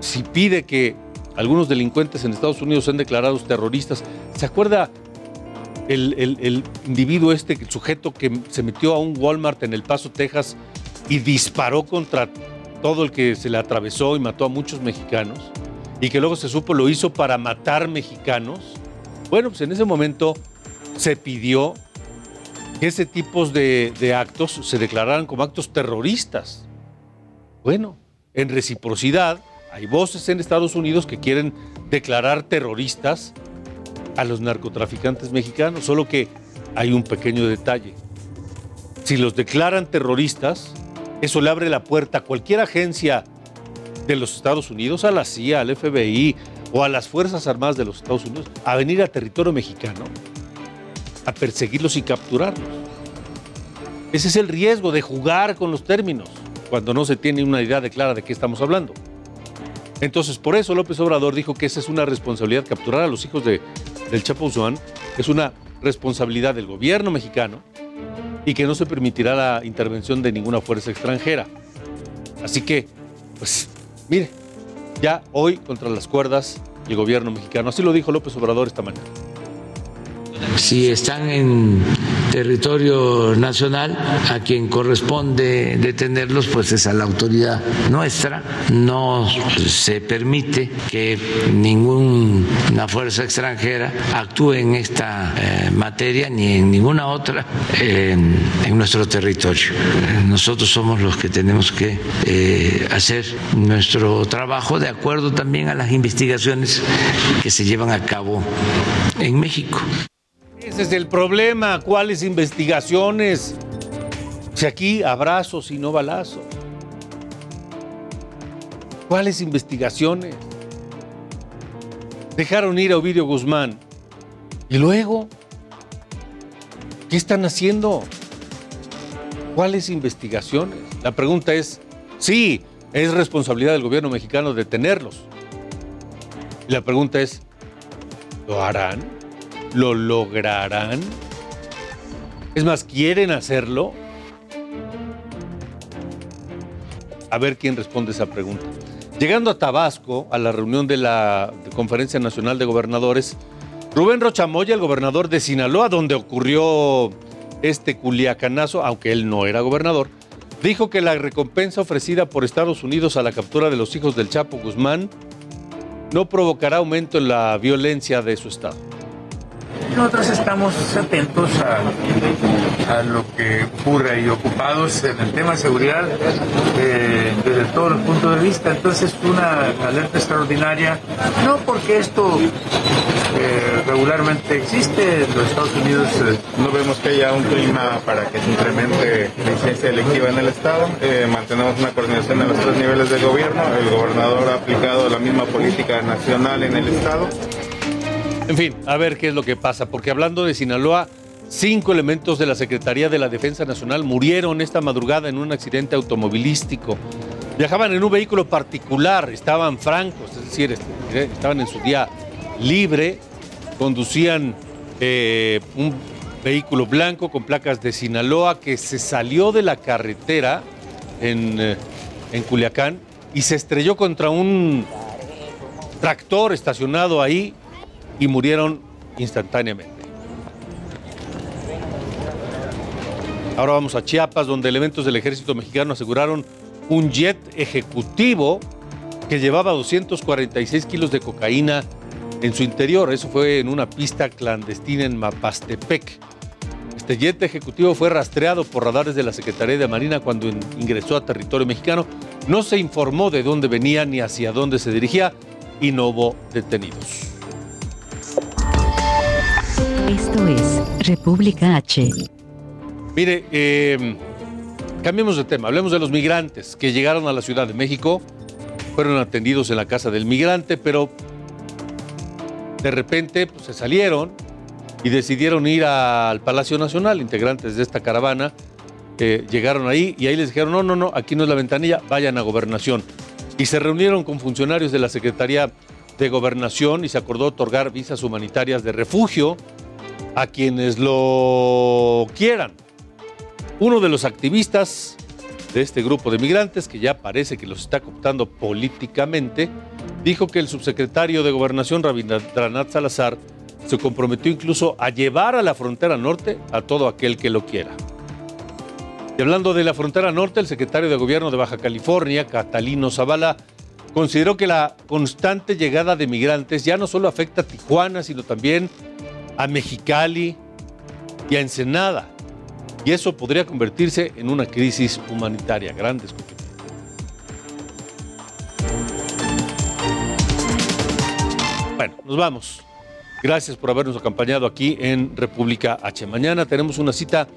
si pide que algunos delincuentes en Estados Unidos sean declarados terroristas, ¿se acuerda el, el, individuo este, el sujeto que se metió a un Walmart en El Paso, Texas, y disparó contra todo el que se le atravesó y mató a muchos mexicanos, y que luego se supo lo hizo para matar mexicanos, bueno, pues en ese momento se pidió que ese tipo de, de actos se declararan como actos terroristas. Bueno, en reciprocidad, hay voces en Estados Unidos que quieren declarar terroristas a los narcotraficantes mexicanos, solo que hay un pequeño detalle. Si los declaran terroristas, eso le abre la puerta a cualquier agencia de los Estados Unidos, a la CIA, al FBI o a las Fuerzas Armadas de los Estados Unidos, a venir a territorio mexicano a perseguirlos y capturarlos. Ese es el riesgo de jugar con los términos cuando no se tiene una idea de clara de qué estamos hablando. Entonces, por eso López Obrador dijo que esa es una responsabilidad, capturar a los hijos de, del Chapo Guzmán, es una responsabilidad del gobierno mexicano y que no se permitirá la intervención de ninguna fuerza extranjera. Así que, pues, mire, ya hoy contra las cuerdas el gobierno mexicano, así lo dijo López Obrador esta mañana. Si están en territorio nacional, a quien corresponde detenerlos, pues es a la autoridad nuestra. No se permite que ninguna fuerza extranjera actúe en esta eh, materia ni en ninguna otra en nuestro territorio. Nosotros somos los que tenemos que eh, hacer nuestro trabajo de acuerdo también a las investigaciones que se llevan a cabo en México. Ese es el problema. ¿Cuáles investigaciones? Si aquí abrazos y no balazos. ¿Cuáles investigaciones? Dejaron ir a Ovidio Guzmán. ¿Y luego? ¿Qué están haciendo? ¿Cuáles investigaciones? La pregunta es, sí, es responsabilidad del gobierno mexicano detenerlos. Y la pregunta es, ¿lo harán? ¿Lo lograrán? Es más, ¿quieren hacerlo? A ver quién responde esa pregunta. Llegando a Tabasco, a la reunión de la Conferencia Nacional de Gobernadores, Rubén Rochamoya, el gobernador de Sinaloa, donde ocurrió este culiacanazo, aunque él no era gobernador, dijo que la recompensa ofrecida por Estados Unidos a la captura de los hijos del Chapo Guzmán no provocará aumento en la violencia de su estado. Nosotros estamos atentos a, lo que ocurre y ocupados en el tema de seguridad eh, desde todos los puntos de vista. Entonces, una alerta extraordinaria, no porque esto eh, regularmente existe en los Estados Unidos. Eh, no vemos que haya un clima para que se incremente la incidencia electiva en el Estado. mantenemos una coordinación en los tres niveles del gobierno. El gobernador ha aplicado la misma política nacional en el Estado. En fin, a ver qué es lo que pasa, porque hablando de Sinaloa, cinco elementos de la Secretaría de la Defensa Nacional murieron esta madrugada en un accidente automovilístico. Viajaban en un vehículo particular, estaban francos, es decir, este, estaban en su día libre, conducían eh, un vehículo blanco con placas de Sinaloa que se salió de la carretera en, eh, en Culiacán y se estrelló contra un tractor estacionado ahí y murieron instantáneamente. Ahora vamos a Chiapas, donde elementos del ejército mexicano aseguraron un jet ejecutivo que llevaba 246 kilos de cocaína en su interior. Eso fue en una pista clandestina en Mapastepec. Este jet ejecutivo fue rastreado por radares de la Secretaría de Marina cuando ingresó a territorio mexicano. No se informó de dónde venía ni hacia dónde se dirigía y no hubo detenidos. Esto es República H. Mire, eh, cambiemos de tema. Hablemos de los migrantes que llegaron a la Ciudad de México, fueron atendidos en la casa del migrante, pero de repente pues, se salieron y decidieron ir al Palacio Nacional, integrantes de esta caravana. eh, llegaron ahí y ahí les dijeron, no, no, no, aquí no es la ventanilla, vayan a gobernación. Y se reunieron con funcionarios de la Secretaría de Gobernación y se acordó otorgar visas humanitarias de refugio a quienes lo quieran. Uno de los activistas de este grupo de migrantes, que ya parece que los está cooptando políticamente, dijo que el subsecretario de Gobernación, Rabindranath Salazar, se comprometió incluso a llevar a la frontera norte a todo aquel que lo quiera. Y hablando de la frontera norte, el secretario de Gobierno de Baja California, Catalino Zavala, consideró que la constante llegada de migrantes ya no solo afecta a Tijuana, sino también a Mexicali y a Ensenada. Y eso podría convertirse en una crisis humanitaria. Grandes Bueno, nos vamos. Gracias por habernos acompañado aquí en República H. Mañana tenemos una cita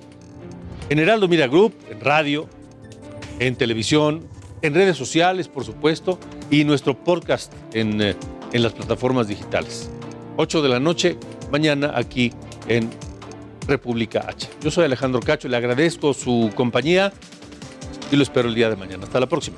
en Heraldo Mira Group, en radio, en televisión, en redes sociales, por supuesto, y nuestro podcast en, eh, en las plataformas digitales. 8 de la noche, mañana aquí en República H. Yo soy Alejandro Cacho, le agradezco su compañía y lo espero el día de mañana. Hasta la próxima.